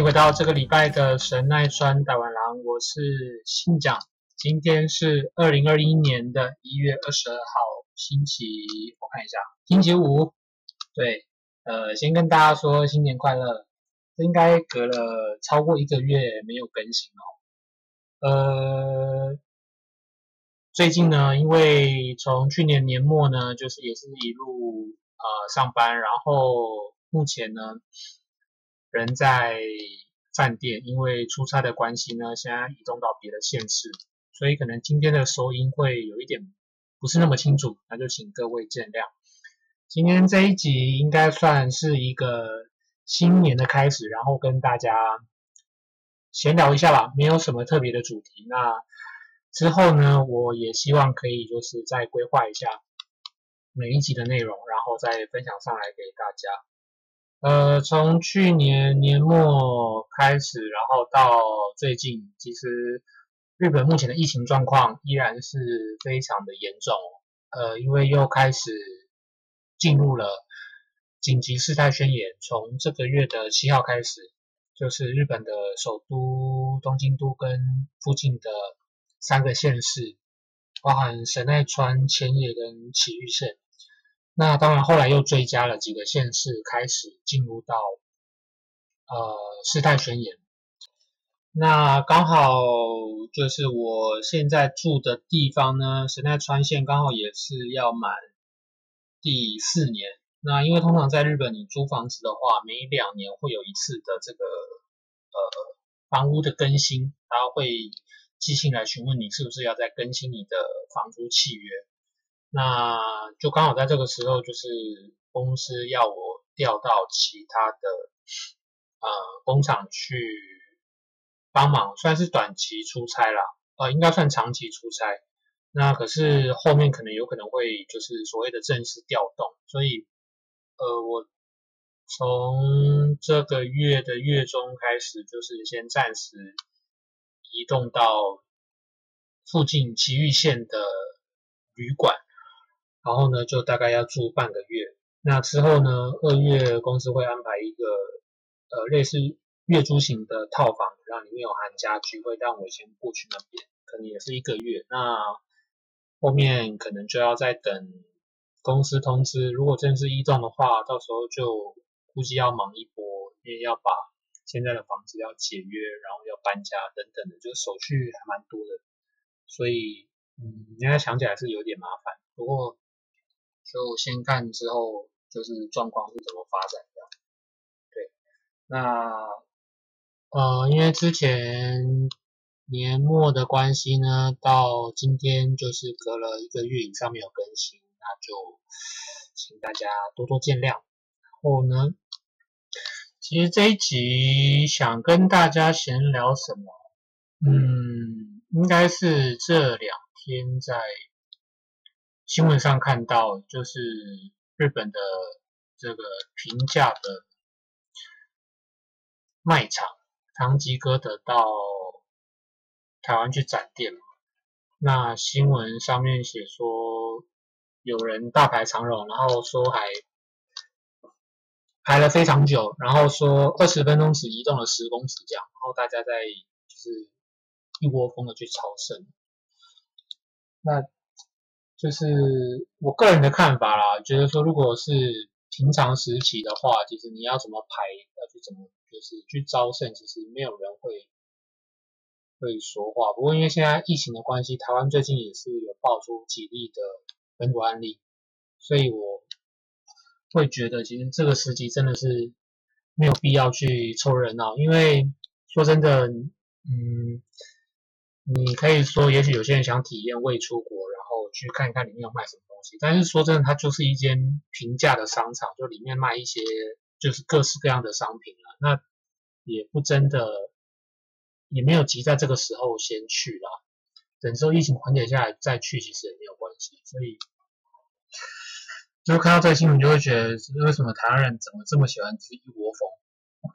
迎回到这个礼拜的神奈川大碗郎，我是信长。今天是二零二一年的一月二十二号，星期我看一下，星期五。对，呃，先跟大家说新年快乐。这应该隔了超过一个月没有更新哦。呃，最近呢，因为从去年年末呢，就是也是一路呃上班，然后目前呢。人在饭店，因为出差的关系呢，现在移动到别的县市，所以可能今天的收音会有一点不是那么清楚，那就请各位见谅。今天这一集应该算是一个新年的开始，然后跟大家闲聊一下吧，没有什么特别的主题。那之后呢，我也希望可以就是再规划一下每一集的内容，然后再分享上来给大家。呃，从去年年末开始，然后到最近，其实日本目前的疫情状况依然是非常的严重。呃，因为又开始进入了紧急事态宣言，从这个月的七号开始，就是日本的首都东京都跟附近的三个县市，包含神奈川、千叶跟埼玉县。那当然，后来又追加了几个县市，开始进入到呃事态宣言。那刚好就是我现在住的地方呢，神奈川县刚好也是要满第四年。那因为通常在日本，你租房子的话，每两年会有一次的这个呃房屋的更新，然后会寄信来询问你是不是要再更新你的房租契约。那就刚好在这个时候，就是公司要我调到其他的呃工厂去帮忙，算是短期出差啦，呃，应该算长期出差。那可是后面可能有可能会就是所谓的正式调动，所以呃，我从这个月的月中开始，就是先暂时移动到附近崎玉县的旅馆。然后呢，就大概要住半个月。那之后呢，二月公司会安排一个呃类似月租型的套房，让里面有含家具，会让我先过去那边，可能也是一个月。那后面可能就要再等公司通知，如果真是移动的话，到时候就估计要忙一波，因为要把现在的房子要解约，然后要搬家等等的，就手续还蛮多的。所以，嗯，现在想起来是有点麻烦，不过。就先看之后，就是状况是怎么发展的。对，那呃，因为之前年末的关系呢，到今天就是隔了一个月以上没有更新，那就请大家多多见谅。然后呢，其实这一集想跟大家闲聊什么？嗯，应该是这两天在。新闻上看到，就是日本的这个平价的卖场，唐吉诃德到台湾去展店嘛。那新闻上面写说，有人大排长龙，然后说还排了非常久，然后说二十分钟只移动了十公尺这样，然后大家在就是一窝蜂的去朝圣。那就是我个人的看法啦，觉得说如果是平常时期的话，其实你要怎么排，要去怎么就是去招生，其实没有人会会说话。不过因为现在疫情的关系，台湾最近也是有爆出几例的本土案例，所以我会觉得其实这个时机真的是没有必要去凑热闹，因为说真的，嗯，你可以说也许有些人想体验未出国，去看一看里面有卖什么东西，但是说真的，它就是一间平价的商场，就里面卖一些就是各式各样的商品了，那也不真的也没有急在这个时候先去啦，等之后疫情缓解下来再去其实也没有关系，所以。就看到这个新闻，就会觉得为什么台湾人怎么这么喜欢吃一窝蜂？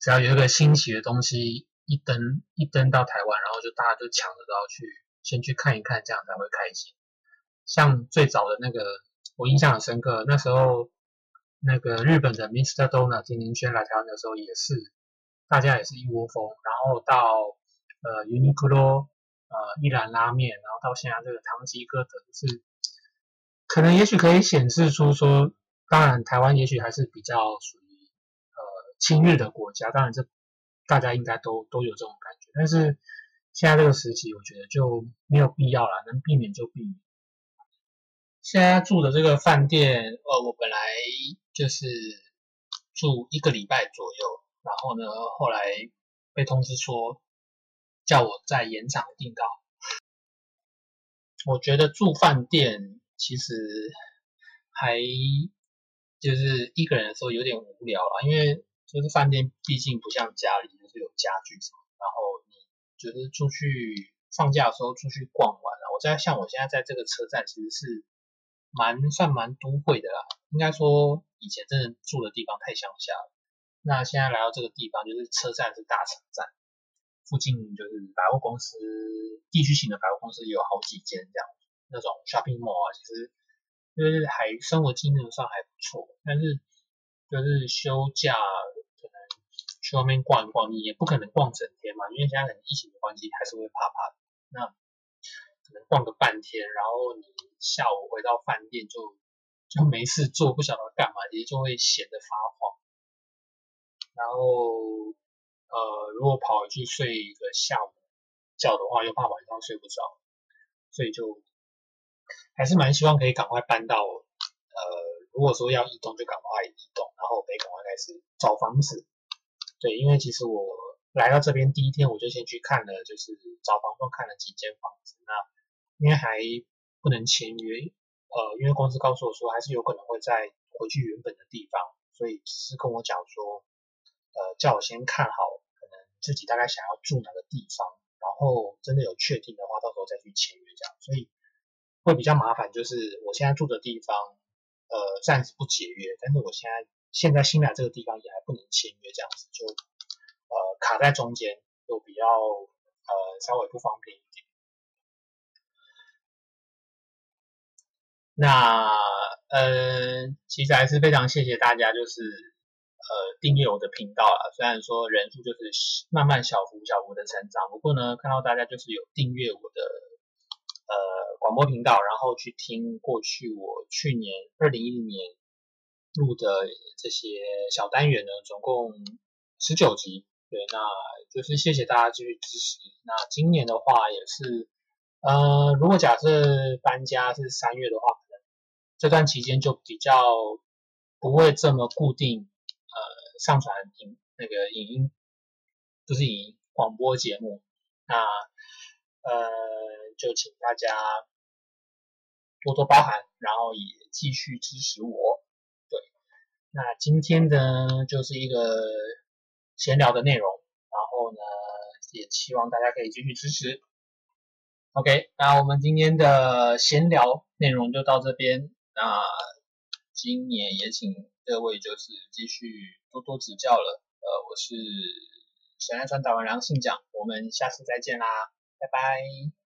只要有一个新奇的东西一登一登到台湾，然后就大家就抢着都要去先去看一看，这样才会开心。像最早的那个，我印象很深刻，那时候那个日本的 Mr. Donut 甜甜圈来台湾的时候，也是大家也是一窝蜂，然后到呃 Uniqlo 呃一兰拉面，然后到现在这个唐吉诃德是。可能也许可以显示出说，当然台湾也许还是比较属于呃亲日的国家，当然这大家应该都都有这种感觉。但是现在这个时期，我觉得就没有必要了，能避免就避免。现在住的这个饭店，呃，我本来就是住一个礼拜左右，然后呢，后来被通知说叫我再延长订到。我觉得住饭店。其实还就是一个人的时候有点无聊了，因为就是饭店毕竟不像家里，就是有家具什么，然后你就是出去放假的时候出去逛玩了。我在像我现在在这个车站，其实是蛮算蛮都会的啦。应该说以前真的住的地方太乡下，那现在来到这个地方，就是车站是大城站，附近就是百货公司，地区型的百货公司有好几间这样。那种 shopping mall 啊，其实就是还生活机能上还不错，但是就是休假可能去外面逛一逛，也不可能逛整天嘛，因为现在可能疫情的关系，还是会怕怕的。那可能逛个半天，然后你下午回到饭店就就没事做，不晓得干嘛，其实就会闲得发慌。然后呃，如果跑去睡一个下午觉的话，又怕晚上睡不着，所以就。还是蛮希望可以赶快搬到，呃，如果说要移动就赶快移动，然后可以赶快开始找房子。对，因为其实我来到这边第一天我就先去看了，就是找房东看了几间房子。那因为还不能签约，呃，因为公司告诉我说还是有可能会再回去原本的地方，所以只是跟我讲说，呃，叫我先看好可能自己大概想要住哪个地方，然后真的有确定的话，到时候再去签约这样。所以。会比较麻烦，就是我现在住的地方，呃，暂时不解约，但是我现在现在新来这个地方也还不能签约，这样子就呃卡在中间，就比较呃稍微不方便一点。那呃，其实还是非常谢谢大家，就是呃订阅我的频道啊。虽然说人数就是慢慢小幅小幅的成长，不过呢，看到大家就是有订阅我的。呃，广播频道，然后去听过去我去年二零一零年录的这些小单元呢，总共十九集。对，那就是谢谢大家继续支持。那今年的话也是，呃，如果假设搬家是三月的话，这段期间就比较不会这么固定，呃，上传影那个影音，就是以广播节目。那呃。就请大家多多包涵，然后也继续支持我。对，那今天呢就是一个闲聊的内容，然后呢也希望大家可以继续支持。OK，那我们今天的闲聊内容就到这边。那今年也请各位就是继续多多指教了。呃，我是神奈川打完良信讲，我们下次再见啦，拜拜。